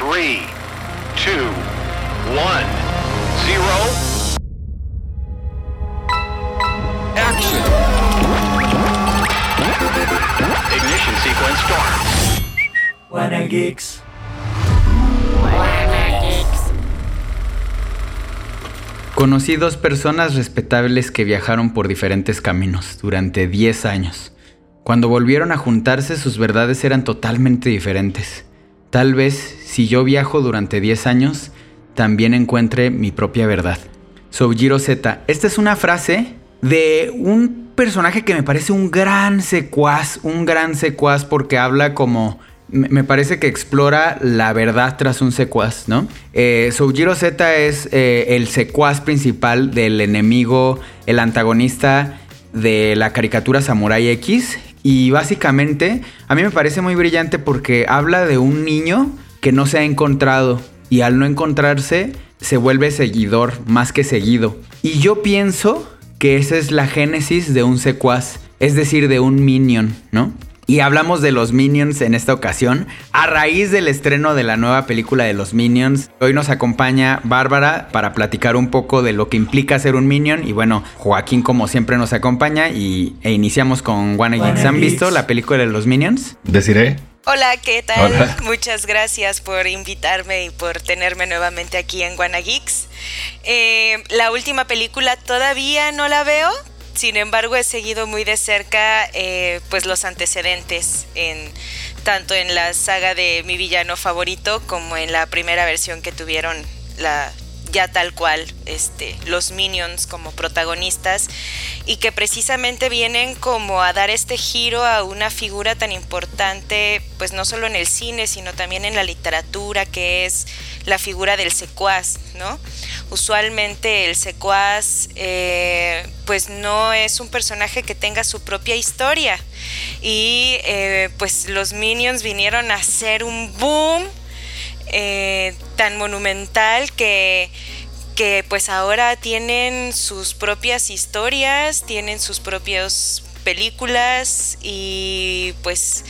Three, two, one, zero. Action. Ignition sequence start. Wanna Geeks. Conocí dos personas respetables que viajaron por diferentes caminos durante 10 años. Cuando volvieron a juntarse sus verdades eran totalmente diferentes. Tal vez si yo viajo durante 10 años, también encuentre mi propia verdad. Soujiro Z, esta es una frase de un personaje que me parece un gran secuaz, un gran secuaz porque habla como me me parece que explora la verdad tras un secuaz, ¿no? Eh, Soujiro Z es eh, el secuaz principal del enemigo, el antagonista de la caricatura Samurai X. Y básicamente a mí me parece muy brillante porque habla de un niño que no se ha encontrado y al no encontrarse se vuelve seguidor más que seguido. Y yo pienso que esa es la génesis de un secuaz, es decir, de un minion, ¿no? Y hablamos de los Minions en esta ocasión a raíz del estreno de la nueva película de los Minions. Hoy nos acompaña Bárbara para platicar un poco de lo que implica ser un Minion. Y bueno, Joaquín como siempre nos acompaña y, e iniciamos con Wanna Geeks. ¿Han visto la película de los Minions? Deciré. Hola, ¿qué tal? Hola. Muchas gracias por invitarme y por tenerme nuevamente aquí en Guana Geeks. Eh, la última película todavía no la veo, sin embargo he seguido muy de cerca eh, pues los antecedentes en tanto en la saga de mi villano favorito como en la primera versión que tuvieron la ya tal cual este los minions como protagonistas y que precisamente vienen como a dar este giro a una figura tan importante pues no solo en el cine sino también en la literatura que es la figura del secuaz no usualmente el secuaz eh, pues no es un personaje que tenga su propia historia. Y eh, pues los minions vinieron a hacer un boom eh, tan monumental que, que pues ahora tienen sus propias historias, tienen sus propias películas y pues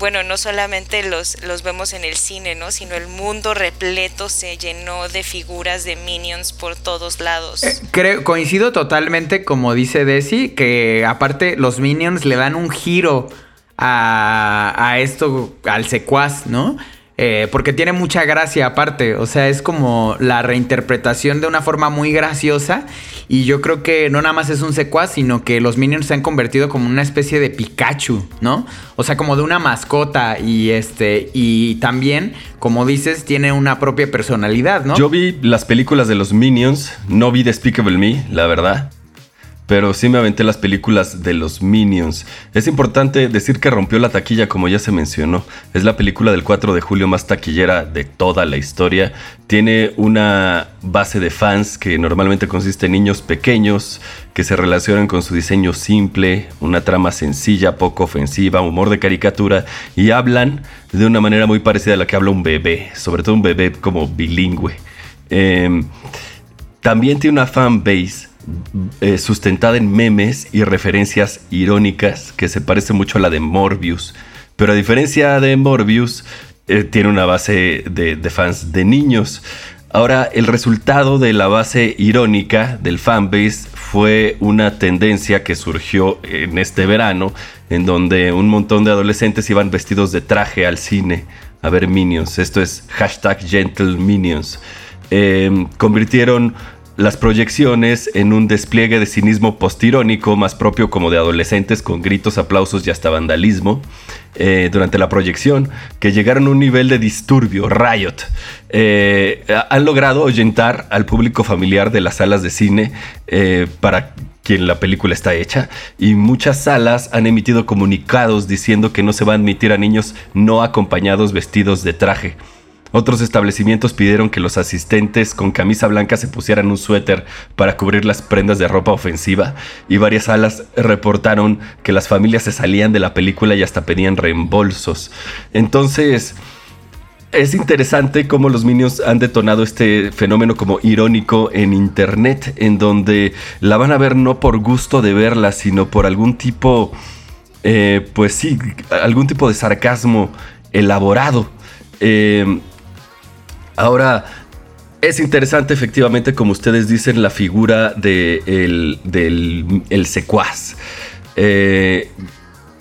bueno, no solamente los, los vemos en el cine, ¿no? Sino el mundo repleto se llenó de figuras de minions por todos lados. Eh, Creo, coincido totalmente como dice Desi, que aparte los Minions le dan un giro a, a esto, al secuaz, ¿no? Eh, porque tiene mucha gracia aparte, o sea, es como la reinterpretación de una forma muy graciosa y yo creo que no nada más es un secuaz, sino que los Minions se han convertido como una especie de Pikachu, ¿no? O sea, como de una mascota y este y también, como dices, tiene una propia personalidad, ¿no? Yo vi las películas de los Minions, no vi Despicable Me, la verdad. Pero sí me aventé las películas de los Minions. Es importante decir que rompió la taquilla, como ya se mencionó. Es la película del 4 de julio más taquillera de toda la historia. Tiene una base de fans que normalmente consiste en niños pequeños que se relacionan con su diseño simple, una trama sencilla, poco ofensiva, humor de caricatura y hablan de una manera muy parecida a la que habla un bebé, sobre todo un bebé como bilingüe. Em, también tiene una fan base eh, sustentada en memes y referencias irónicas que se parece mucho a la de Morbius. Pero a diferencia de Morbius, eh, tiene una base de, fans de niños. Ahora, el resultado de la base irónica del fanbase fue una tendencia que surgió en este verano, en donde un montón de adolescentes iban vestidos de traje al cine a ver Minions. Esto es hashtag Gentle Minions. Em, convirtieron las proyecciones en un despliegue de cinismo postirónico más propio como de adolescentes con gritos, aplausos y hasta vandalismo eh, durante la proyección que llegaron a un nivel de disturbio, riot. Eh, han logrado ahuyentar al público familiar de las salas de cine eh, para quien la película está hecha y muchas salas han emitido comunicados diciendo que no se va a admitir a niños no acompañados vestidos de traje. Otros establecimientos pidieron que los asistentes con camisa blanca se pusieran un suéter para cubrir las prendas de ropa ofensiva y varias salas reportaron que las familias se salían de la película y hasta pedían reembolsos. Entonces, es interesante cómo los Minions han detonado este fenómeno como irónico en internet, en donde la van a ver no por gusto de verla, sino por algún tipo, eh, pues sí, algún tipo de sarcasmo elaborado. Eh, Ahora, es interesante efectivamente, como ustedes dicen, la figura de del el secuaz. Eh,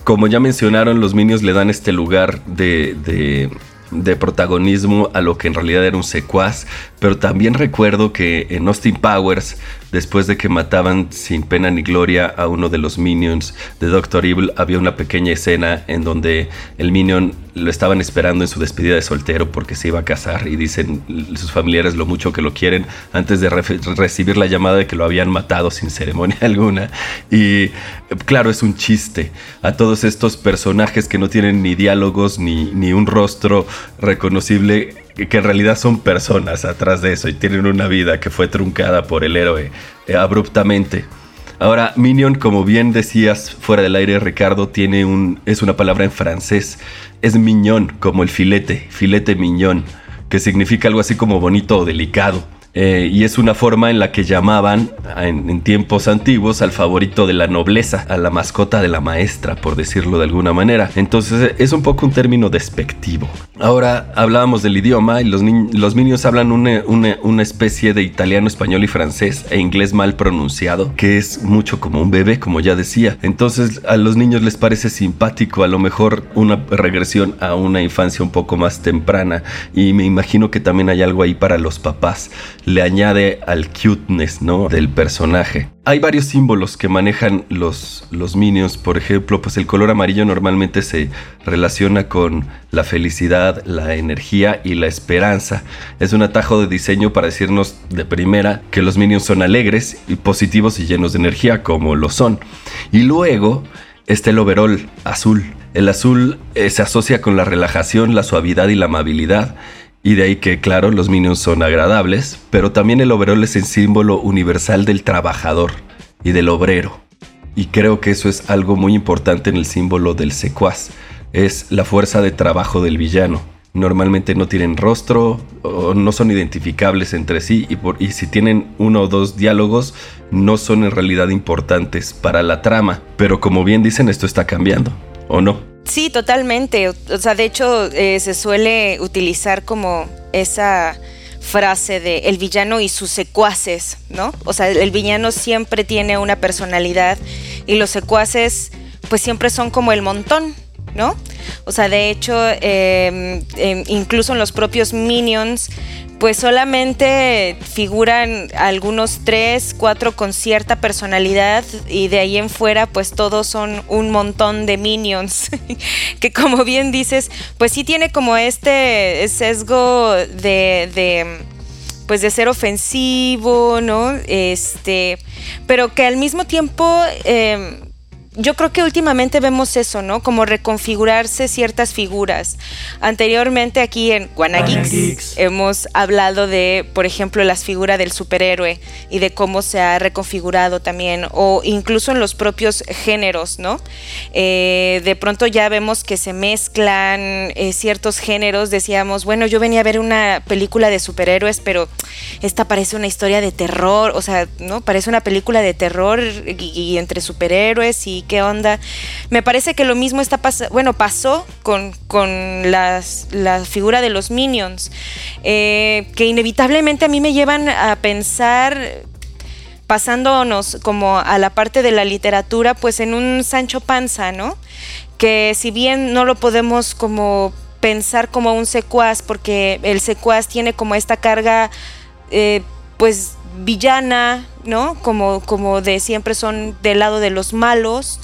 como ya mencionaron, los Minions le dan este lugar de, de, de, protagonismo a lo que en realidad era un secuaz. Pero también recuerdo que en Austin Powers después de que mataban sin pena ni gloria a uno de los minions de Doctor Evil, había una pequeña escena en donde el minion lo estaban esperando en su despedida de soltero porque se iba a casar y dicen sus familiares lo mucho que lo quieren antes de recibir la llamada de que lo habían matado sin ceremonia alguna. Y claro, es un chiste a todos estos personajes que no tienen ni diálogos ni, ni un rostro reconocible que en realidad son personas atrás de eso y tienen una vida que fue truncada por el héroe eh, abruptamente. Ahora, minion, como bien decías fuera del aire, Ricardo, tiene un, es una palabra en francés. Es miñón, como el filete, filete miñón, que significa algo así como bonito o delicado. Eh, y es una forma en la que llamaban en, tiempos antiguos al favorito de la nobleza, a la mascota de la maestra, por decirlo de alguna manera. Entonces es un poco un término despectivo. Ahora hablábamos del idioma y los, los niños hablan una, una, especie de italiano, español y francés e inglés mal pronunciado, que es mucho como un bebé, como ya decía. Entonces a los niños les parece simpático, a lo mejor una regresión a una infancia un poco más temprana. Y me imagino que también hay algo ahí para los papás le añade al cuteness, ¿no? Del personaje. Hay varios símbolos que manejan los, los minions. Por ejemplo, pues el color amarillo normalmente se relaciona con la felicidad, la energía y la esperanza. Es un atajo de diseño para decirnos de primera que los minions son alegres y positivos y llenos de energía, como lo son. Y luego está el overall azul. El azul eh, se asocia con la relajación, la suavidad y la amabilidad y de ahí que, claro, los minions son agradables, pero también el overall es el símbolo universal del trabajador y del obrero. Y creo que eso es algo muy importante en el símbolo del secuaz. Es la fuerza de trabajo del villano. Normalmente no tienen rostro o no son identificables entre sí y, por, y si tienen uno o dos diálogos no son en realidad importantes para la trama. Pero como bien dicen, esto está cambiando, ¿o no? Sí, totalmente. O sea, de hecho, eh, se suele utilizar como esa frase de el villano y sus secuaces, ¿no? O sea, el villano siempre tiene una personalidad y los secuaces pues siempre son como el montón, ¿no? O sea, de hecho, em, em, incluso en los propios minions pues solamente figuran algunos tres, cuatro con cierta personalidad y de ahí en fuera pues todos son un montón de minions que como bien dices pues sí tiene como este sesgo de, pues de ser ofensivo, ¿no? Este, pero que al mismo tiempo eh, yo creo que últimamente vemos eso, ¿no? Como reconfigurarse ciertas figuras. Anteriormente aquí en Guanageeks hemos hablado de, por ejemplo, las figuras del superhéroe y de cómo se ha reconfigurado también, o incluso en los propios géneros, ¿no? Eh, de pronto ya vemos que se mezclan eh, ciertos géneros. Decíamos, bueno, yo venía a ver una película de superhéroes, pero esta parece una historia de terror, o sea, ¿no? Parece una película de terror y entre superhéroes y qué onda. Me parece que lo mismo está bueno, pasó con, con las, la figura de los minions, eh, que inevitablemente a mí me llevan a pensar pasándonos como a la parte de la literatura, pues en un Sancho Panza, ¿no? Que si bien no lo podemos como pensar como un secuaz, porque el secuaz tiene como esta carga, eh, pues villana, ¿no? Como, como de siempre son del lado de los malos.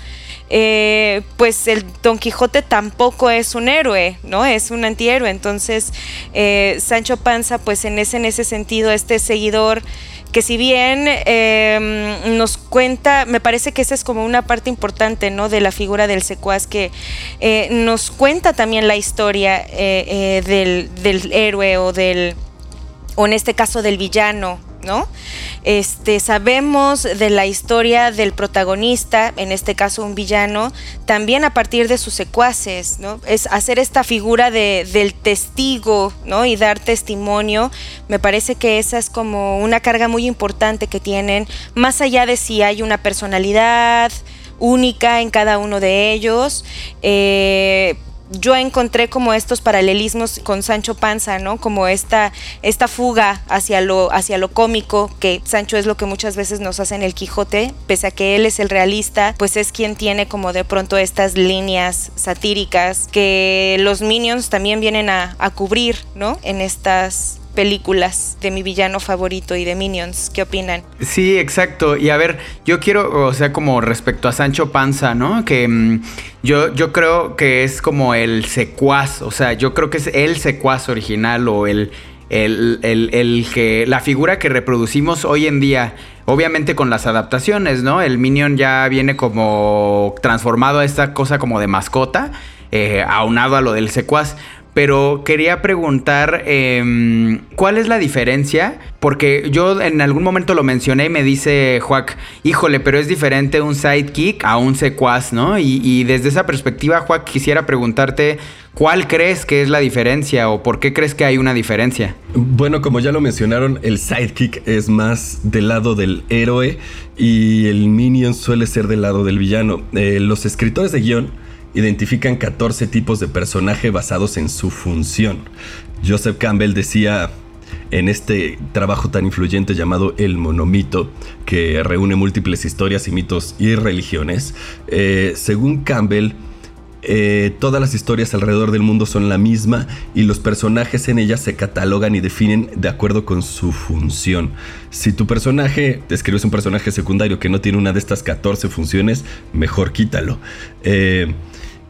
Eh, pues el Don Quijote tampoco es un héroe, ¿no? Es un antihéroe. Entonces, eh, Sancho Panza, pues en ese, en ese sentido, este seguidor que si bien em, nos cuenta, me parece que esa es como una parte importante, ¿no? De la figura del secuaz, que eh, nos cuenta también la historia del, del héroe o del, o en este caso del villano, ¿no? Este, sabemos de la historia del protagonista, en este caso un villano, también a partir de sus secuaces, ¿no? Es hacer esta figura de, del testigo, ¿no? Y dar testimonio, me parece que esa es como una carga muy importante que tienen, más allá de si hay una personalidad única en cada uno de ellos, eh, yo encontré como estos paralelismos con Sancho Panza, ¿no? Como esta, esta fuga hacia lo, hacia lo cómico, que Sancho es lo que muchas veces nos hace en el Quijote, pese a que él es el realista, pues es quien tiene como de pronto estas líneas satíricas que los Minions también vienen a, a cubrir, ¿no? En estas películas de mi villano favorito y de Minions. ¿Qué opinan? Sí, exacto. Y a ver, yo quiero, o sea, como respecto a Sancho Panza, ¿no? Que mm, yo, yo creo que es como el secuaz, o sea, yo creo que es el secuaz original o el, el, el, que, la figura que reproducimos hoy en día. Obviamente con las adaptaciones, ¿no? El Minion ya viene como transformado a esta cosa como de mascota, eh, aunado a lo del secuaz pero quería preguntar em, cuál es la diferencia, porque yo en algún momento lo mencioné y me dice Juac, híjole, pero es diferente un sidekick a un secuaz, ¿no? Y, desde esa perspectiva, Juac, quisiera preguntarte, ¿cuál crees que es la diferencia o por qué crees que hay una diferencia? Bueno, como ya lo mencionaron, el sidekick es más del lado del héroe y el minion suele ser del lado del villano. Eh, los escritores de guion identifican 14 tipos de personaje basados en su función. Joseph Campbell decía en este trabajo tan influyente llamado El Monomito, que reúne múltiples historias y mitos y religiones, eh, según Campbell, eh, todas las historias alrededor del mundo son la misma y los personajes en ellas se catalogan y definen de acuerdo con su función. Si tu personaje, describes un personaje secundario que no tiene una de estas 14 funciones, mejor quítalo. Eh,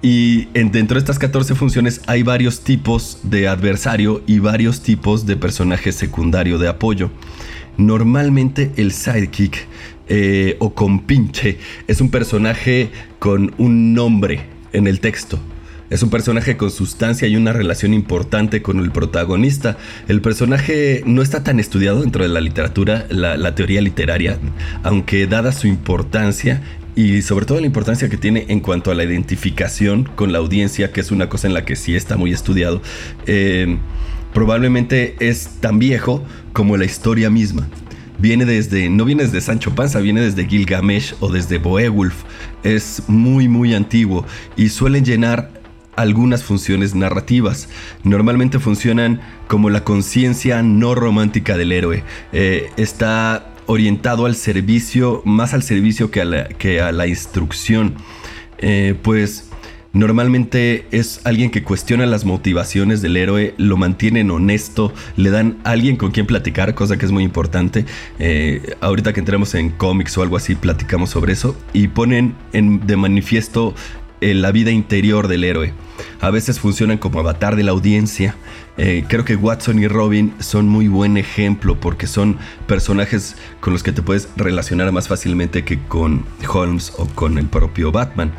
y dentro de estas 14 funciones hay varios tipos de adversario y varios tipos de personaje secundario de apoyo. Normalmente el sidekick eh, o compinche es un personaje con un nombre en el texto. Es un personaje con sustancia y una relación importante con el protagonista. El personaje no está tan estudiado dentro de la literatura, la, la teoría literaria, aunque dada su importancia, y sobre todo la importancia que tiene en cuanto a la identificación con la audiencia, que es una cosa en la que sí está muy estudiado, eh, probablemente es tan viejo como la historia misma. Viene desde, no viene desde Sancho Panza, viene desde Gilgamesh o desde Beowulf. Es muy, muy antiguo y suelen llenar algunas funciones narrativas. Normalmente funcionan como la conciencia no romántica del héroe. Eh, está orientado al servicio, más al servicio que a la, que a la instrucción. Eh, pues normalmente es alguien que cuestiona las motivaciones del héroe, lo mantienen honesto, le dan a alguien con quien platicar, cosa que es muy importante. Eh, ahorita que entremos en cómics o algo así, platicamos sobre eso y ponen en, de manifiesto eh, la vida interior del héroe. A veces funcionan como avatar de la audiencia. Eh, creo que Watson y Robin son muy buen ejemplo porque son personajes con los que te puedes relacionar más fácilmente que con Holmes o con el propio Batman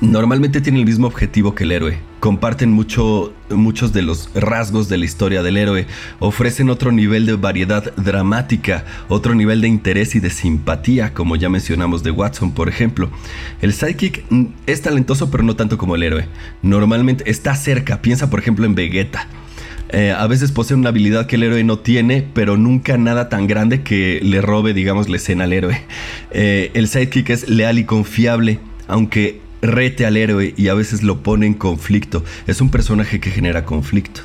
normalmente tienen el mismo objetivo que el héroe. Comparten mucho, muchos de los rasgos de la historia del héroe. Ofrecen otro nivel de variedad dramática, otro nivel de interés y de simpatía, como ya mencionamos de Watson, por ejemplo. El sidekick mm, es talentoso, pero no tanto como el héroe. Normalmente está cerca. Piensa, por ejemplo, en Vegeta. Eh, a veces posee una habilidad que el héroe no tiene, pero nunca nada tan grande que le robe, digamos, la escena al héroe. Eh, el sidekick es leal y confiable, aunque rete al héroe y a veces lo pone en conflicto. Es un personaje que genera conflicto.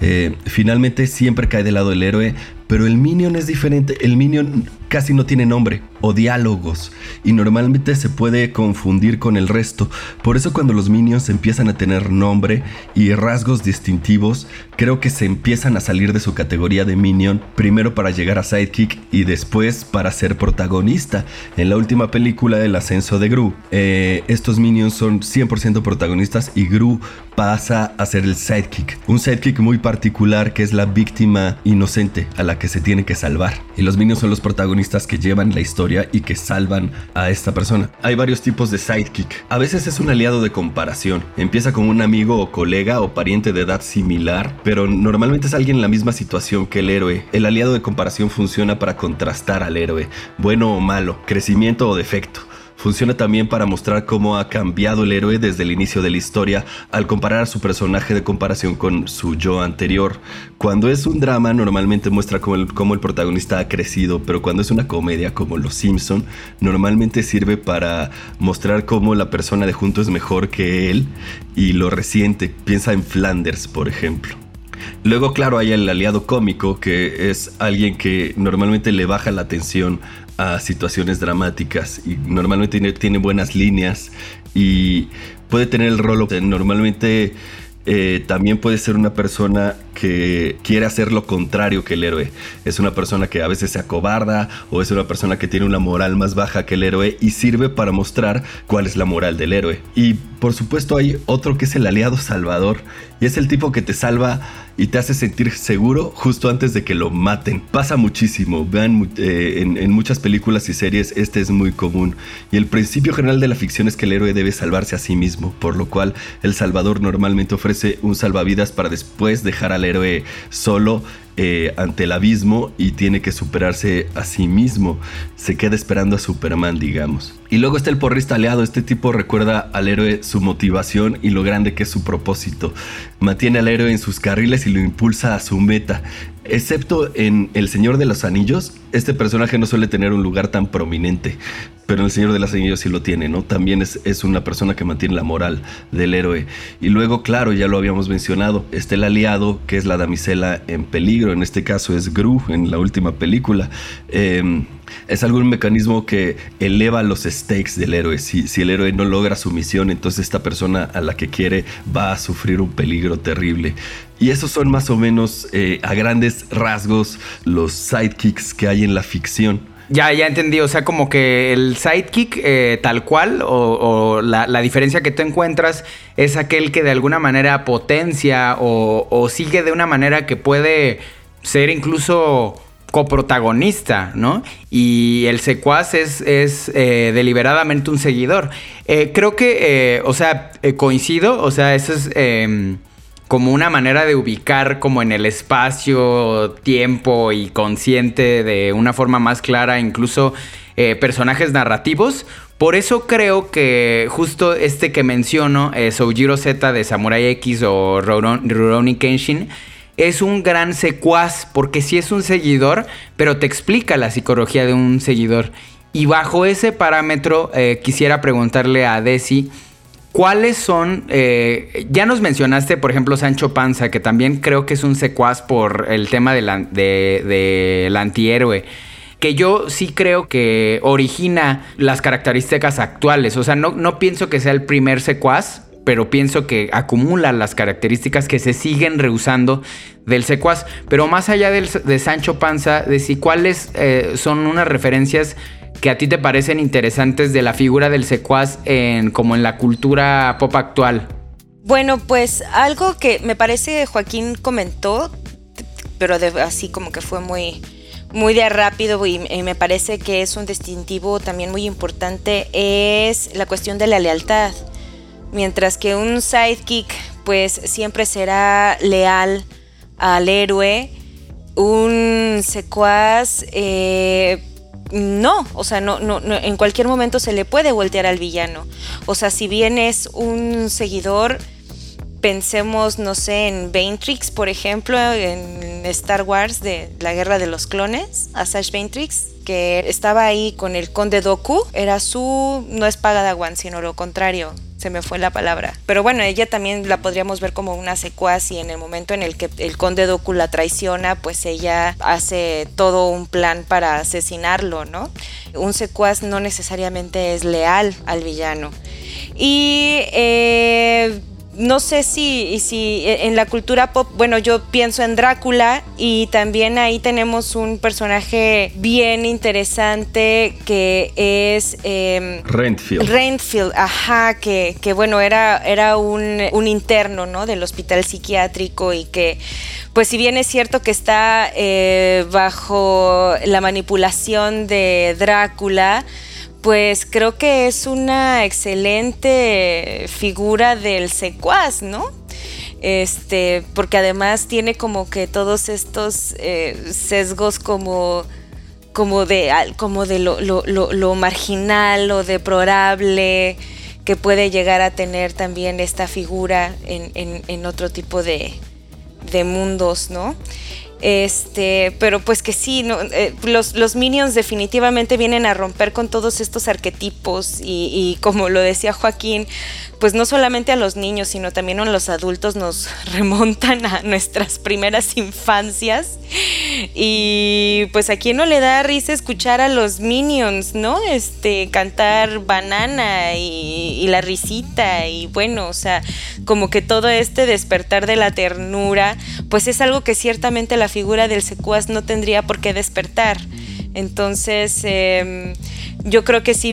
Eh, finalmente siempre cae del lado del héroe, pero el Minion es diferente. El Minion casi no tiene nombre. o diálogos y normalmente se puede confundir con el resto. Por eso cuando los minions empiezan a tener nombre y rasgos distintivos, creo que se empiezan a salir de su categoría de minion, primero para llegar a sidekick y después para ser protagonista. En la última película El ascenso de Gru, eh, estos minions son 100% protagonistas y Gru pasa a ser el sidekick. Un sidekick muy particular que es la víctima inocente a la que se tiene que salvar. Y los minions son los protagonistas que llevan la historia y que salvan a esta persona. Hay varios tipos de sidekick. A veces es un aliado de comparación. Empieza con un amigo o colega o pariente de edad similar, pero normalmente es alguien en la misma situación que el héroe. El aliado de comparación funciona para contrastar al héroe, bueno o malo, crecimiento o defecto. Funciona también para mostrar cómo ha cambiado el héroe desde el inicio de la historia al comparar a su personaje de comparación con su yo anterior. Cuando es un drama normalmente muestra cómo el, protagonista ha crecido, pero cuando es una comedia como Los Simpson normalmente sirve para mostrar cómo la persona de junto es mejor que él y lo resiente. Piensa en Flanders, por ejemplo. Luego, claro, hay el aliado cómico, que es alguien que normalmente le baja la tensión a situaciones dramáticas y normalmente tiene, buenas líneas y puede tener el rol normalmente eh, también puede ser una persona que quiere hacer lo contrario que el héroe. Es una persona que a veces se acobarda o es una persona que tiene una moral más baja que el héroe y sirve para mostrar cuál es la moral del héroe. Y por supuesto hay otro que es el aliado salvador y es el tipo que te salva y te hace sentir seguro justo antes de que lo maten. Pasa muchísimo, vean eh, en, muchas películas y series este es muy común. Y el principio general de la ficción es que el héroe debe salvarse a sí mismo, por lo cual el salvador normalmente ofrece un salvavidas para después dejar al héroe solo eh, ante el abismo y tiene que superarse a sí mismo. Se queda esperando a Superman, digamos. Y luego está el porrista aliado. Este tipo recuerda al héroe su motivación y lo grande que es su propósito. Mantiene al héroe en sus carriles y lo impulsa a su meta. Excepto en El Señor de los Anillos, este personaje no suele tener un lugar tan prominente, pero en El Señor de los Anillos sí lo tiene, ¿no? También es, es, una persona que mantiene la moral del héroe. Y luego, claro, ya lo habíamos mencionado, está el aliado, que es la damisela en peligro, en este caso es Gru, en la última película. Eh, es algún mecanismo que eleva los stakes del héroe. Si, el héroe no logra su misión, entonces esta persona a la que quiere va a sufrir un peligro terrible. Y esos son más o menos eh, a grandes rasgos los sidekicks que hay en la ficción. Ya, ya entendí. O sea, como que el sidekick eh, tal cual, o, la, diferencia que tú encuentras es aquel que de alguna manera potencia o sigue de una manera que puede ser incluso coprotagonista, ¿no? Y el secuaz es, es eh, deliberadamente un seguidor. Eh, creo que, eh, o sea, coincido, o sea, eso es em, como una manera de ubicar como en el espacio, tiempo y consciente de una forma más clara incluso personajes narrativos. Por eso creo que justo este que menciono, Soujiro Z de Samurai X o Rurouni Kenshin, es un gran secuaz, porque sí es un seguidor, pero te explica la psicología de un seguidor. Y bajo ese parámetro eh, quisiera preguntarle a Desi, ¿cuáles son, eh, ya nos mencionaste por ejemplo Sancho Panza, que también creo que es un secuaz por el tema del de, antihéroe? que yo sí creo que origina las características actuales. O sea, no, no pienso que sea el primer secuaz, pero pienso que acumula las características que se siguen rehusando del secuaz. Pero más allá de Sancho Panza, de cuáles eh, son unas referencias que a ti te parecen interesantes de la figura del secuaz en, como en la cultura pop actual. Bueno, pues algo que me parece Joaquín comentó, pero así como que fue muy, muy de rápido y, me parece que es un distintivo también muy importante, es la cuestión de la lealtad mientras que un sidekick pues siempre será leal al héroe, un secuaz eh, no, o sea, no, no, en cualquier momento se le puede voltear al villano. O sea, si bien es un seguidor, pensemos, no sé, en Ventrix, por ejemplo, en Star Wars de la Guerra de los Clones, Asajj Ventrix, que estaba ahí con el Conde Doku, era su, no es paga de sino lo contrario, se me fue la palabra. Pero bueno, ella también la podríamos ver como una secuaz y en el momento en el que el conde Doku la traiciona, pues ella hace todo un plan para asesinarlo, ¿no? Un secuaz no necesariamente es leal al villano. Y eh, no sé si, si en la cultura pop, bueno, yo pienso en Drácula y también ahí tenemos un personaje bien interesante que es... Eh, Rentfield. Rentfield, ajá, que, que bueno, era, era un, un, interno, ¿no? Del hospital psiquiátrico y que, pues si bien es cierto que está eh, bajo la manipulación de Drácula, pues creo que es una excelente figura del secuaz, ¿no? Este, porque además tiene como que todos estos eh, sesgos como, como de, como de lo, lo, lo, marginal o deplorable que puede llegar a tener también esta figura en, en, en otro tipo de, de mundos, ¿no? Este, pero pues que sí, eh, los, los, Minions definitivamente vienen a romper con todos estos arquetipos y, y, como lo decía Joaquín, pues no solamente a los niños, sino también a los adultos nos remontan a nuestras primeras infancias. Y pues a quién no le da risa escuchar a los Minions, ¿no? Este, cantar banana y, la risita y bueno, o sea, como que todo este despertar de la ternura, pues es algo que ciertamente la figura del secuaz no tendría por qué despertar. Entonces, eh, yo creo que sí.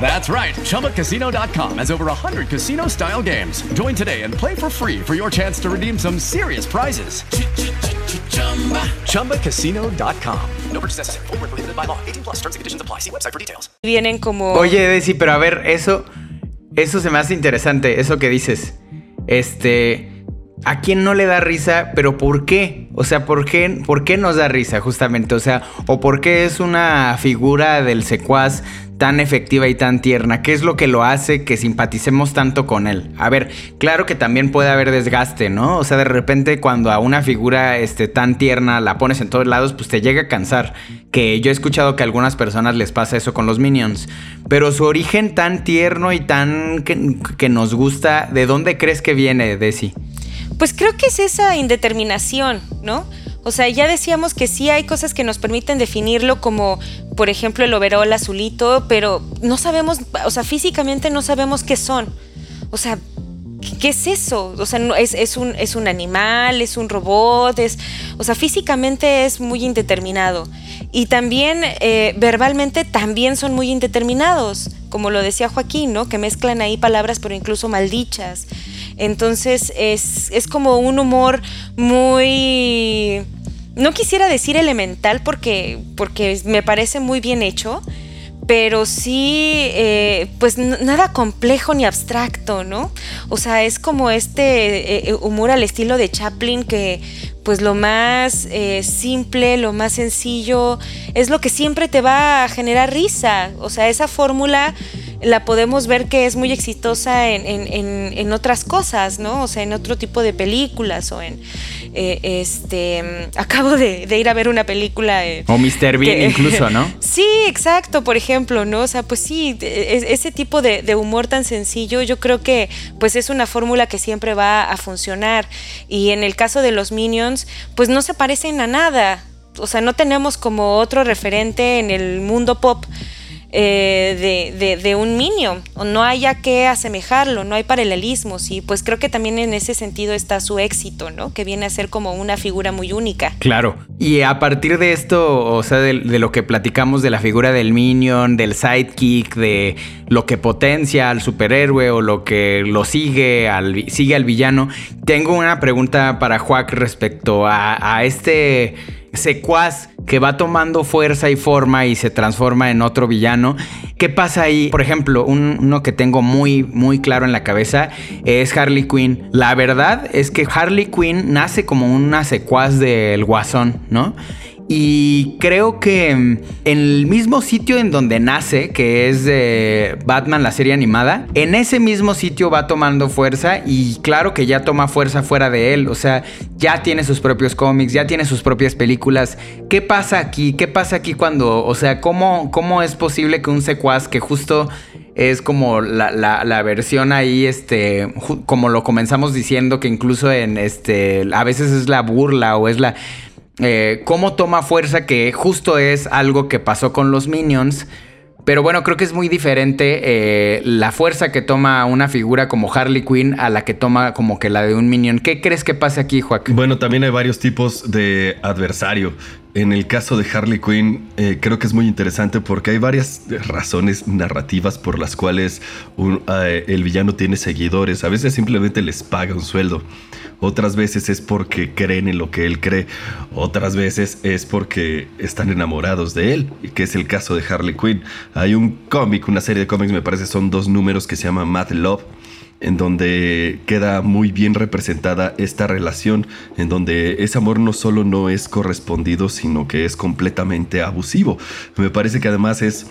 That's right. ChumbaCasino.com has over 100 casino style games. Join today and play for free for your chance to redeem some serious prizes. ChumbaCasino.com. No purchase necessary. Full prohibited by law. 18 plus terms and conditions apply. See website for details. Vienen como. Oye, Desi, pero a ver, eso. Eso se me hace interesante, eso que dices. Este. ¿A quién no le da risa? Pero ¿por qué? O sea, ¿por qué, ¿por qué nos da risa justamente? O sea, ¿o por qué es una figura del secuaz tan efectiva y tan tierna? ¿Qué es lo que lo hace que simpaticemos tanto con él? A ver, claro que también puede haber desgaste, ¿no? O sea, de repente cuando a una figura este, tan tierna la pones en todos lados, pues te llega a cansar. Que yo he escuchado que a algunas personas les pasa eso con los minions. Pero su origen tan tierno y tan que, que nos gusta, ¿de dónde crees que viene, Desi? Pues creo que es esa indeterminación, ¿no? O sea, ya decíamos que sí hay cosas que nos permiten definirlo como, por ejemplo, el overol azulito, pero no sabemos, o sea, físicamente no sabemos qué son. O sea, ¿qué es eso? O sea, es, es, un, es un animal, es un robot, es, o sea, físicamente es muy indeterminado. Y también eh, verbalmente también son muy indeterminados, como lo decía Joaquín, ¿no? Que mezclan ahí palabras, pero incluso maldichas. Entonces es, es como un humor muy... No quisiera decir elemental porque, porque me parece muy bien hecho, pero sí, eh, pues nada complejo ni abstracto, ¿no? O sea, es como este eh, humor al estilo de Chaplin que pues lo más eh, simple, lo más sencillo, es lo que siempre te va a generar risa. O sea, esa fórmula la podemos ver que es muy exitosa en, en, en, otras cosas, ¿no? O sea, en otro tipo de películas o en... Eh, este, acabo de, de, ir a ver una película... Eh, o Mr. Bean que, incluso, ¿no? sí, exacto, por ejemplo, ¿no? O sea, pues sí, es, ese tipo de, de, humor tan sencillo yo creo que pues es una fórmula que siempre va a funcionar. Y en el caso de los Minions, pues no se parecen a nada. O sea, no tenemos como otro referente en el mundo pop eh, de, de, un Minion, no haya que asemejarlo, no hay paralelismos, y pues creo que también en ese sentido está su éxito, ¿no? Que viene a ser como una figura muy única. Claro, y a partir de esto, o sea, de, lo que platicamos de la figura del Minion, del sidekick, de lo que potencia al superhéroe o lo que lo sigue al, sigue al villano, tengo una pregunta para Juac respecto a, a este secuaz que va tomando fuerza y forma y se transforma en otro villano. ¿Qué pasa ahí? Por ejemplo, uno que tengo muy, muy claro en la cabeza es Harley Quinn. La verdad es que Harley Quinn nace como una secuaz del Guasón, ¿no? Y creo que mm, en el mismo sitio en donde nace, que es Batman, la serie animada, en ese mismo sitio va tomando fuerza y claro que ya toma fuerza fuera de él. O sea, ya tiene sus propios cómics, ya tiene sus propias películas. ¿Qué pasa aquí? ¿Qué pasa aquí cuando, o sea, cómo, cómo es posible que un secuaz que justo es como la, la, versión ahí, este, como lo comenzamos diciendo, que incluso en este, a veces es la burla o es la eh, cómo toma fuerza, que justo es algo que pasó con los Minions. Pero bueno, creo que es muy diferente eh, la fuerza que toma una figura como Harley Quinn a la que toma como que la de un Minion. ¿Qué crees que pasa aquí, Joaquín? Bueno, también hay varios tipos de adversario. En el caso de Harley Quinn, eh, creo que es muy interesante porque hay varias razones narrativas por las cuales el villano tiene seguidores. A veces simplemente les paga un sueldo otras veces es porque creen en lo que él cree, otras veces es porque están enamorados de él, que es el caso de Harley Quinn. Hay un cómic, una serie de cómics, me parece, son dos números que se llama Mad Love en donde queda muy bien representada esta relación, en donde ese amor no solo no es correspondido, sino que es completamente abusivo. Me parece que además es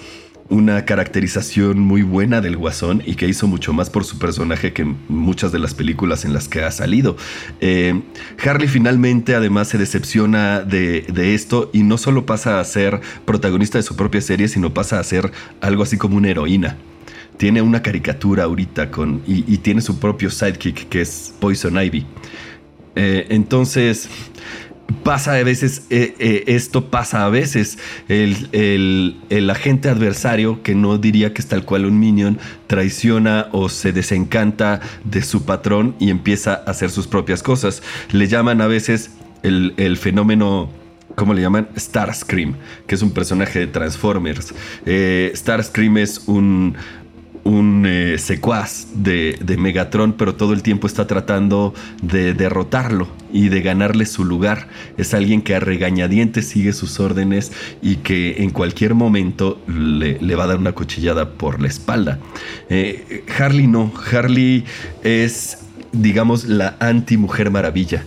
una caracterización muy buena del Guasón y que hizo mucho más por su personaje que muchas de las películas en las que ha salido. Eh, Harley finalmente además se decepciona de, esto y no solo pasa a ser protagonista de su propia serie, sino pasa a ser algo así como una heroína. Tiene una caricatura ahorita con, y, tiene su propio sidekick que es Poison Ivy. Eh, entonces, pasa a veces, eh, eh, esto pasa a veces. El, agente adversario, que no diría que es tal cual un minion, traiciona o se desencanta de su patrón y empieza a hacer sus propias cosas. Le llaman a veces el, fenómeno ¿cómo le llaman? Starscream, que es un personaje de Transformers. Starscream es un, un eh, secuaz de, Megatron, pero todo el tiempo está tratando de derrotarlo y de ganarle su lugar. Es alguien que a regañadientes sigue sus órdenes y que en cualquier momento le, va a dar una cuchillada por la espalda. Eh, Harley no, Harley es, digamos, la anti-mujer maravilla.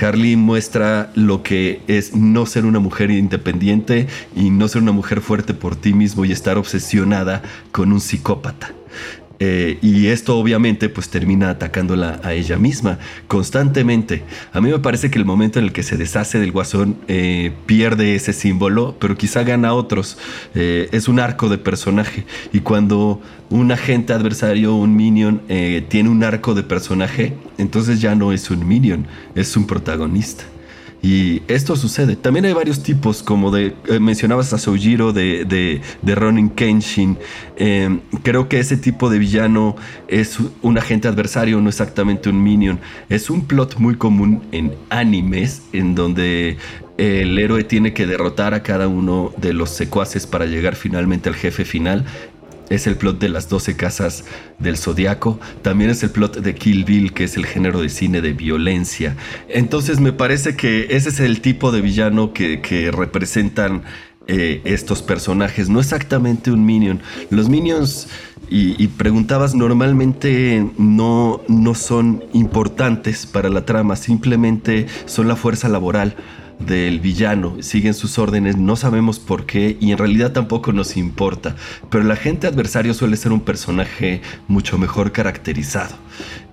Harley muestra lo que es no ser una mujer independiente y no ser una mujer fuerte por ti mismo y estar obsesionada con un psicópata. Eh, y esto obviamente pues termina atacándola a ella misma constantemente. A mí me parece que el momento en el que se deshace del guasón eh, pierde ese símbolo, pero quizá gana otros. Eh, es un arco de personaje. Y cuando un agente adversario, un minion, tiene un arco de personaje, entonces ya no es un minion, es un protagonista. Y esto sucede. También hay varios tipos, como de eh, mencionabas a Soujiro de, de, Ronin Kenshin. Em, creo que ese tipo de villano es un agente adversario, no exactamente un minion. Es un plot muy común en animes, en donde el héroe tiene que derrotar a cada uno de los secuaces para llegar finalmente al jefe final es el plot de las 12 casas del zodiaco, también es el plot de Kill Bill, que es el género de cine de violencia. Entonces me parece que ese es el tipo de villano que, representan eh, estos personajes, no exactamente un minion. Los minions, y, preguntabas, normalmente no, no son importantes para la trama, simplemente son la fuerza laboral del villano, siguen sus órdenes, no sabemos por qué y en realidad tampoco nos importa, pero el agente adversario suele ser un personaje mucho mejor caracterizado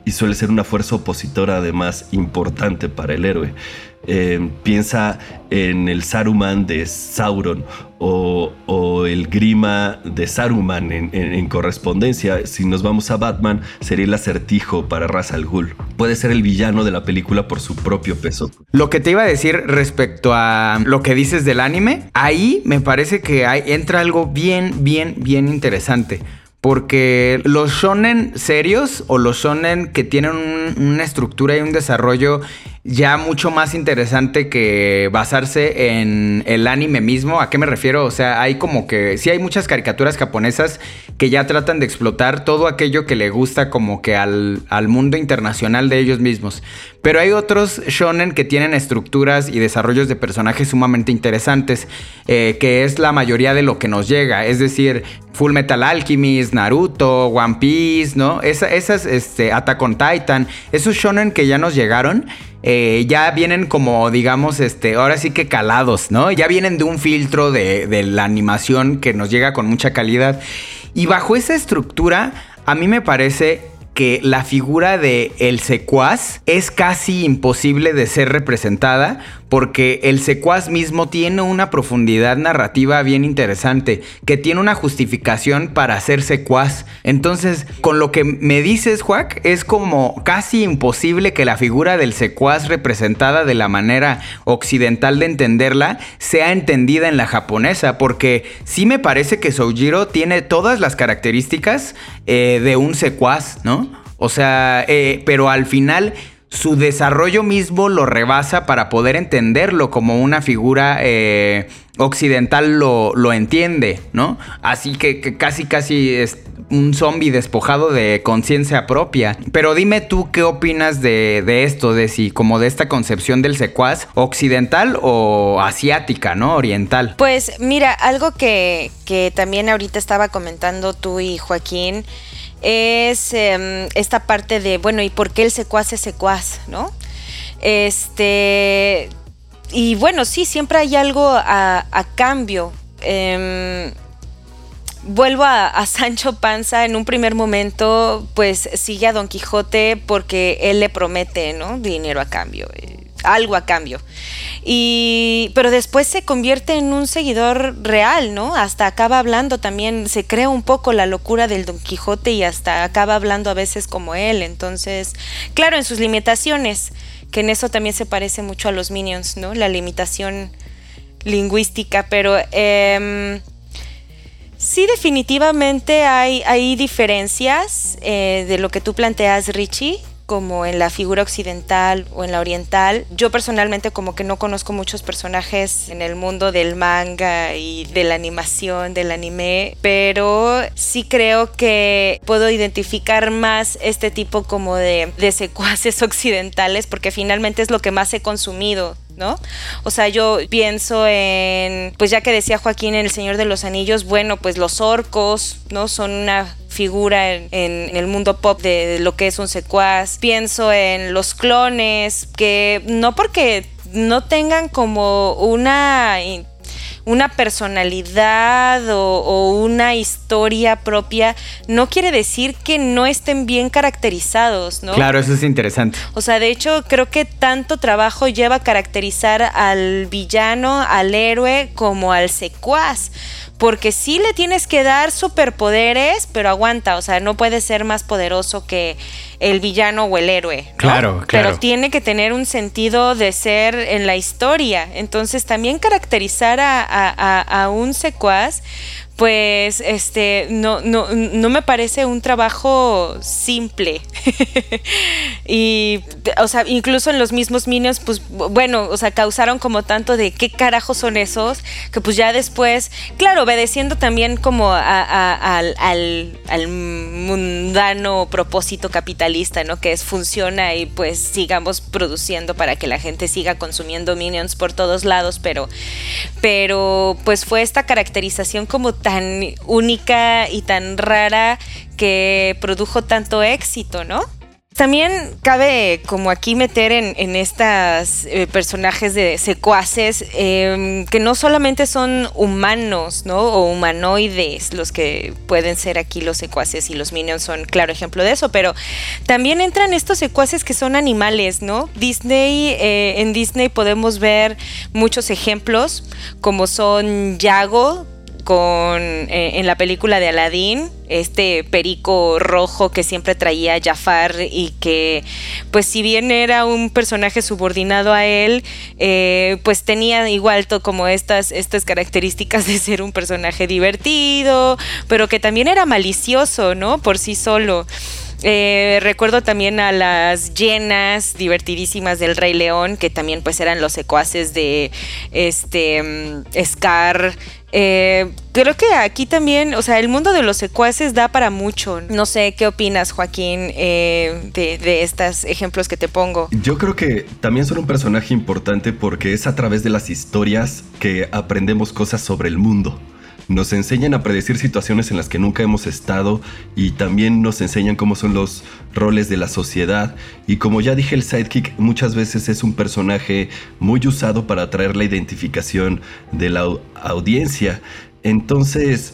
y suele ser una fuerza opositora además importante para el héroe. Eh, piensa en el Saruman de Sauron o, el grima de Saruman en, en- en correspondencia. Si nos vamos a Batman, sería el acertijo para Ra's al Ghul. Puede ser el villano de la película por su propio peso. Lo que te iba a decir respecto a lo que dices del anime, ahí me parece que entra algo bien, bien, bien interesante. Porque los shonen serios o los shonen que tienen un- una estructura y un desarrollo ya mucho más interesante que basarse en el anime mismo. ¿A qué me refiero? O sea, hay como que sí hay muchas caricaturas japonesas que ya tratan de explotar todo aquello que le gusta como que al, al mundo internacional de ellos mismos. Pero hay otros shonen que tienen estructuras y desarrollos de personajes sumamente interesantes, eh, que es la mayoría de lo que nos llega. Es decir, Full Metal Alchemist, Naruto, One Piece, ¿no? Esa- esas, este, Attack on Titan, esos shonen que ya nos llegaron, eh, ya vienen como, digamos, este, ahora sí que calados, ¿no? Ya vienen de un filtro de, de la animación que nos llega con mucha calidad. Y bajo esa estructura, a mí me parece que la figura de el secuaz es casi imposible de ser representada porque el secuaz mismo tiene una profundidad narrativa bien interesante, que tiene una justificación para ser secuaz. Entonces, con lo que me dices, Juac, es como casi imposible que la figura del secuaz representada de la manera occidental de entenderla sea entendida en la japonesa, porque sí me parece que Soujiro tiene todas las características eh, de un secuaz, ¿no? O sea, eh, pero al final su desarrollo mismo lo rebasa para poder entenderlo como una figura eh, occidental lo, lo entiende, ¿no? Así que, que casi casi es un zombie despojado de conciencia propia. Pero dime tú qué opinas de, de esto, de si como de esta concepción del secuaz occidental o asiática, ¿no? Oriental. Pues mira, algo que, que también ahorita estaba comentando tú y Joaquín es em, esta parte de, bueno, ¿y por qué el secuaz es secuaz, no? Este, y bueno, sí, siempre hay algo a, a cambio. Em, vuelvo a, a Sancho Panza en un primer momento, pues sigue a Don Quijote porque él le promete, ¿no? Dinero a cambio, eh, algo a cambio. Y, pero después se convierte en un seguidor real, ¿no? Hasta acaba hablando también, se crea un poco la locura del Don Quijote y hasta acaba hablando a veces como él. Entonces, claro, en sus limitaciones, que en eso también se parece mucho a los Minions, ¿no? La limitación lingüística, pero... em, Sí, definitivamente hay, hay diferencias eh, de lo que tú planteas, Richie, como en la figura occidental o en la oriental. Yo personalmente como que no conozco muchos personajes en el mundo del manga y de la animación, del anime, pero sí creo que puedo identificar más este tipo como de, de secuaces occidentales porque finalmente es lo que más he consumido ¿no? O sea, yo pienso en, pues ya que decía Joaquín en El Señor de los Anillos, bueno, pues los orcos, ¿no? Son una figura en, en el mundo pop de, de lo que es un secuaz. Pienso en los clones, que no porque no tengan como una una personalidad o, o, una historia propia, no quiere decir que no estén bien caracterizados, ¿no? Claro, eso es interesante. O sea, de hecho, creo que tanto trabajo lleva a caracterizar al villano, al héroe, como al secuaz. Porque sí le tienes que dar superpoderes, pero aguanta, o sea, no puede ser más poderoso que el villano o el héroe. ¿no? Claro, claro. Pero tiene que tener un sentido de ser en la historia. Entonces, también caracterizar a, a, a, a un secuaz, pues este no, no, no me parece un trabajo simple. y o sea, incluso en los mismos Minions, pues bueno, o sea, causaron como tanto de qué carajos son esos, que pues ya después, claro, obedeciendo también como a, al, al, mundano propósito capitalista, ¿no? Que es funciona y pues sigamos produciendo para que la gente siga consumiendo Minions por todos lados, pero, pero pues fue esta caracterización como tan única y tan rara que produjo tanto éxito, ¿no? También cabe como aquí meter en, en estos eh, personajes de secuaces eh, que no solamente son humanos, ¿no? O humanoides los que pueden ser aquí los secuaces y los minions son claro ejemplo de eso, pero también entran estos secuaces que son animales, ¿no? Disney, eh, en Disney podemos ver muchos ejemplos como son Yago, con eh, en la película de Aladdin, este perico rojo que siempre traía Jafar y que pues si bien era un personaje subordinado a él, eh, pues tenía igual como estas, estas características de ser un personaje divertido, pero que también era malicioso, ¿no? Por sí solo. Eh, recuerdo también a las llenas divertidísimas del Rey León, que también pues eran los secuaces de este mm, Scar. Eh, creo que aquí también, o sea, el mundo de los secuaces da para mucho. No sé qué opinas, Joaquín, eh, de, de estos ejemplos que te pongo. Yo creo que también son un personaje importante porque es a través de las historias que aprendemos cosas sobre el mundo nos enseñan a predecir situaciones en las que nunca hemos estado y también nos enseñan cómo son los roles de la sociedad. Y como ya dije el sidekick muchas veces es un personaje muy usado para atraer la identificación de la audiencia. Entonces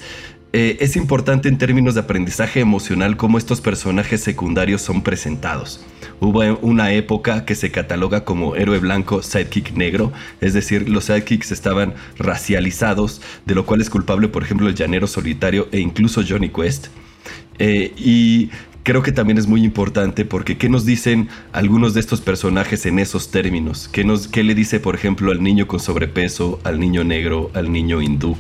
eh, es importante en términos de aprendizaje emocional cómo estos personajes secundarios son presentados. Hubo una época que se cataloga como héroe blanco, sidekick negro, es decir, los sidekicks estaban racializados, de lo cual es culpable, por ejemplo, el llanero solitario e incluso Johnny Quest. Eh, y creo que también es muy importante porque ¿qué nos dicen algunos de estos personajes en esos términos? ¿Qué, nos, qué le dice, por ejemplo, al niño con sobrepeso, al niño negro, al niño hindú?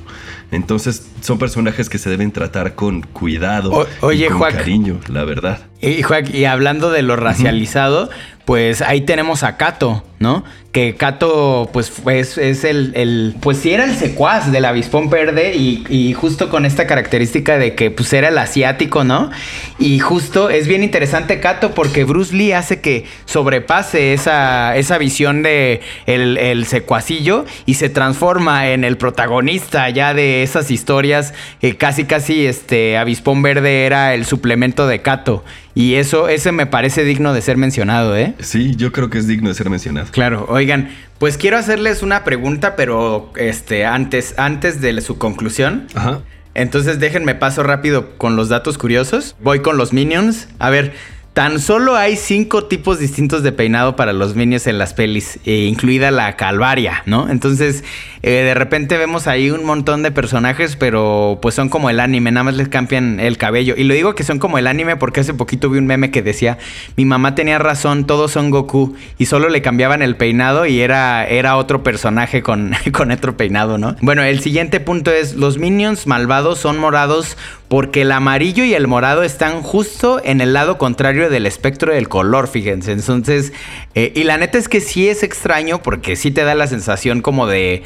Entonces son personajes que se deben tratar con cuidado oye, y con cariño, la verdad. Y, y hablando de lo racializado, pues ahí tenemos a Kato, ¿no? Que Kato, pues, es, es el, Pues sí era el secuaz del avispón verde y, justo con esta característica de que, pues, era el asiático, ¿no? Y justo es bien interesante Kato porque Bruce Lee hace que sobrepase esa, esa visión de el, el secuacillo y se transforma en el protagonista ya de esas historias. que casi, casi, este, avispón verde era el suplemento de Kato. Y eso, ese me parece digno de ser mencionado, ¿eh? Sí, yo creo que es digno de ser mencionado. Claro, oigan, pues quiero hacerles una pregunta, pero este, antes, antes de su conclusión. Ajá. Entonces déjenme paso rápido con los datos curiosos. Voy con los minions. A ver, Tan solo hay cinco tipos distintos de peinado para los minions en las pelis, eh, incluida la calvaria, ¿no? Entonces, eh, de repente vemos ahí un montón de personajes, pero pues son como el anime, nada más les cambian el cabello. Y lo digo que son como el anime porque hace poquito vi un meme que decía, mi mamá tenía razón, todos son Goku, y solo le cambiaban el peinado y era, era otro personaje con, con otro peinado, ¿no? Bueno, el siguiente punto es, los minions malvados son morados porque el amarillo y el morado están justo en el lado contrario del espectro del color, fíjense. Entonces, eh, y la neta es que sí es extraño porque sí te da la sensación como de,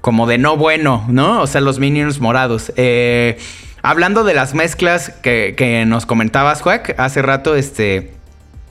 como de no bueno, ¿no? O sea, los minions morados. Eh, hablando de las mezclas que, nos comentabas, Juac, hace rato, este,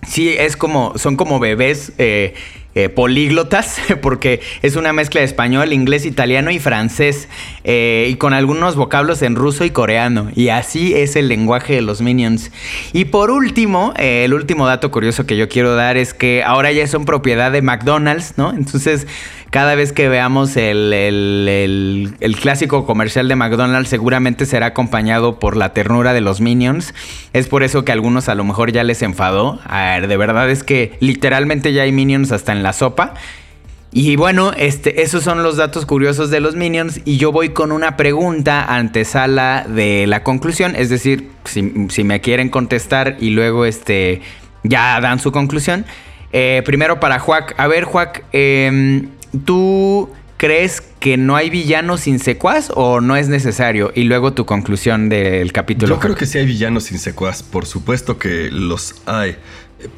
sí es como, son como bebés. Eh, eh, políglotas, porque es una mezcla de español, inglés, italiano y francés, eh, y con algunos vocablos en ruso y coreano. Y así es el lenguaje de los minions. Y por último, eh, el último dato curioso que yo quiero dar es que ahora ya son propiedad de McDonald's, ¿no? Entonces cada vez que veamos el, clásico comercial de McDonald's seguramente será acompañado por la ternura de los minions. Es por eso que a algunos a lo mejor ya les enfadó. A ver, de verdad es que literalmente ya hay minions hasta en la sopa. Y bueno, este, esos son los datos curiosos de los Minions. Y yo voy con una pregunta antesala de la conclusión. Es decir, si, me quieren contestar y luego este, ya dan su conclusión. Eh, primero para Juac. A ver, Juac, eh, ¿Tú crees que no hay villanos sin secuaz o no es necesario? Y luego tu conclusión del capítulo. Yo creo que sí hay villanos sin secuaz, por supuesto que los hay.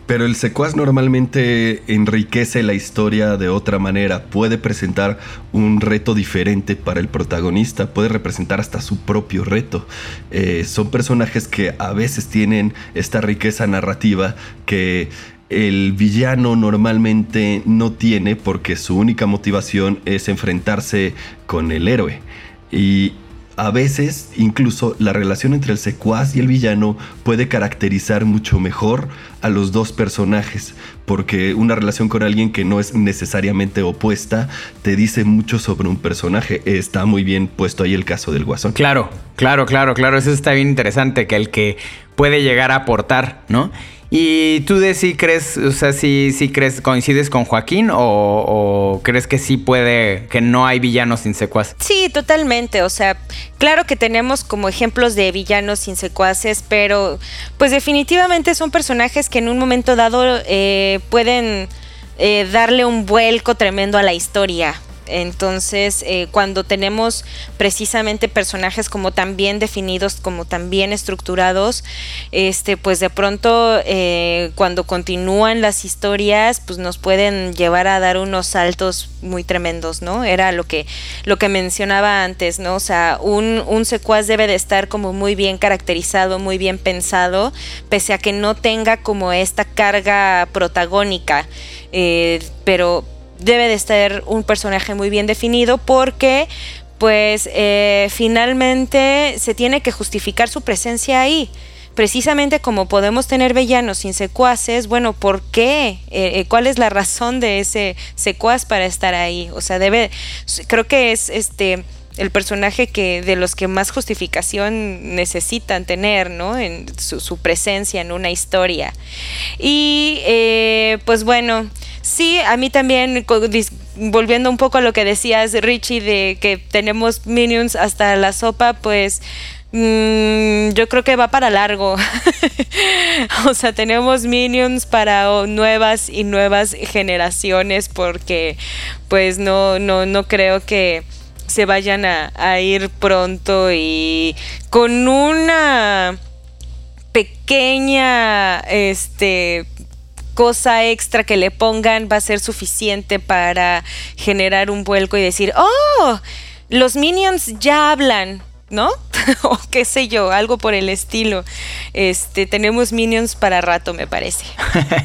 Pero el secuaz normalmente enriquece la historia de otra manera, puede presentar un reto diferente para el protagonista, puede representar hasta su propio reto. Eh, son personajes que a veces tienen esta riqueza narrativa que el villano normalmente no tiene porque su única motivación es enfrentarse con el héroe. Y a veces incluso la relación entre el secuaz y el villano puede caracterizar mucho mejor a los dos personajes, porque una relación con alguien que no es necesariamente opuesta te dice mucho sobre un personaje. Está muy bien puesto ahí el caso del guasón. Claro, claro, claro, claro, eso está bien interesante, que el que puede llegar a aportar, ¿no? ¿Y tú de sí crees, o sea, sí, sí crees, coincides con Joaquín o, o crees que sí puede, que no hay villanos sin secuaz? Sí, totalmente. O sea, claro que tenemos como ejemplos de villanos sin secuaces, pero pues definitivamente son personajes que en un momento dado eh, pueden eh, darle un vuelco tremendo a la historia. Entonces, eh, cuando tenemos precisamente personajes como tan bien definidos, como tan bien estructurados, este, pues de pronto eh, cuando continúan las historias, pues nos pueden llevar a dar unos saltos muy tremendos, ¿no? Era lo que, lo que mencionaba antes, ¿no? O sea, un, un secuaz debe de estar como muy bien caracterizado, muy bien pensado, pese a que no tenga como esta carga protagónica. Eh, pero debe de estar un personaje muy bien definido porque pues eh, finalmente se tiene que justificar su presencia ahí. Precisamente como podemos tener villanos sin secuaces, bueno, ¿por qué? Eh, eh, ¿Cuál es la razón de ese secuaz para estar ahí? O sea, debe, creo que es este el personaje que de los que más justificación necesitan tener, ¿no? En su, presencia en una historia. Y pues bueno, Sí, a mí también, volviendo un poco a lo que decías, Richie, de que tenemos minions hasta la sopa, pues mm, yo creo que va para largo. o sea, tenemos minions para nuevas y nuevas generaciones porque pues no, no, no creo que se vayan a, a ir pronto y con una pequeña este cosa extra que le pongan va a ser suficiente para generar un vuelco y decir, oh, los minions ya hablan. ¿No? o qué sé yo, algo por el estilo. Este, tenemos minions para rato, me parece.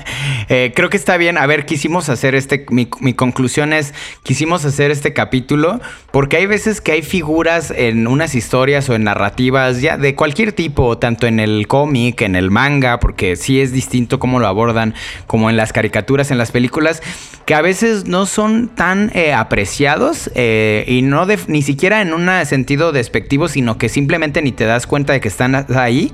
Eh, creo que está bien. A ver, quisimos hacer este. Mi, conclusión es: quisimos hacer este capítulo porque hay veces que hay figuras en unas historias o en narrativas ya de cualquier tipo, tanto en el cómic, en el manga, porque sí es distinto cómo lo abordan, como en las caricaturas, en las películas, que a veces no son tan eh, apreciados eh, y no ni siquiera en un sentido despectivo, sino que simplemente ni te das cuenta de que están ahí.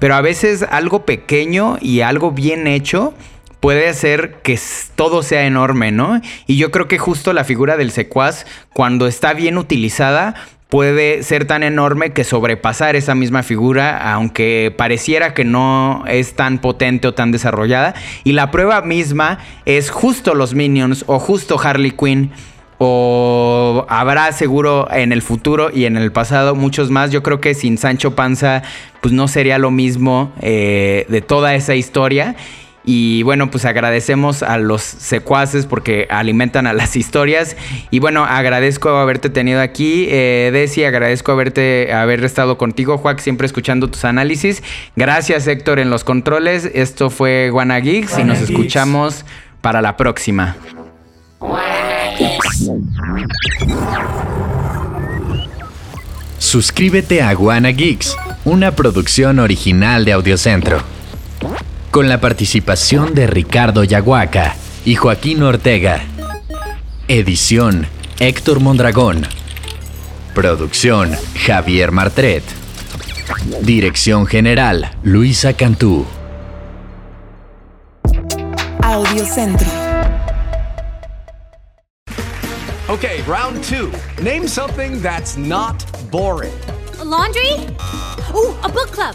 Pero a veces algo pequeño y algo bien hecho puede hacer que todo sea enorme, ¿no? Y yo creo que justo la figura del secuaz, cuando está bien utilizada, puede ser tan enorme que sobrepasar esa misma figura, aunque pareciera que no es tan potente o tan desarrollada. Y la prueba misma es justo los Minions o justo Harley Quinn o habrá seguro en el futuro y en el pasado muchos más. Yo creo que sin Sancho Panza, pues no sería lo mismo eh, de toda esa historia. Y bueno, pues agradecemos a los secuaces porque alimentan a las historias. Y bueno, agradezco haberte tenido aquí. Eh, Desi, agradezco haberte haber estado contigo, Juac, siempre escuchando tus análisis. Gracias, Héctor, en los controles. Esto fue Guana Geeks y nos escuchamos para la próxima. Suscríbete a Guana Geeks, una producción original de Audiocentro. Con la participación de Ricardo Yaguaca y Joaquín Ortega. Edición Héctor Mondragón. Producción Javier Martret. Dirección General Luisa Cantú. Audiocentro. Okay, round two. Name something that's not boring. A laundry? Ooh, a book club.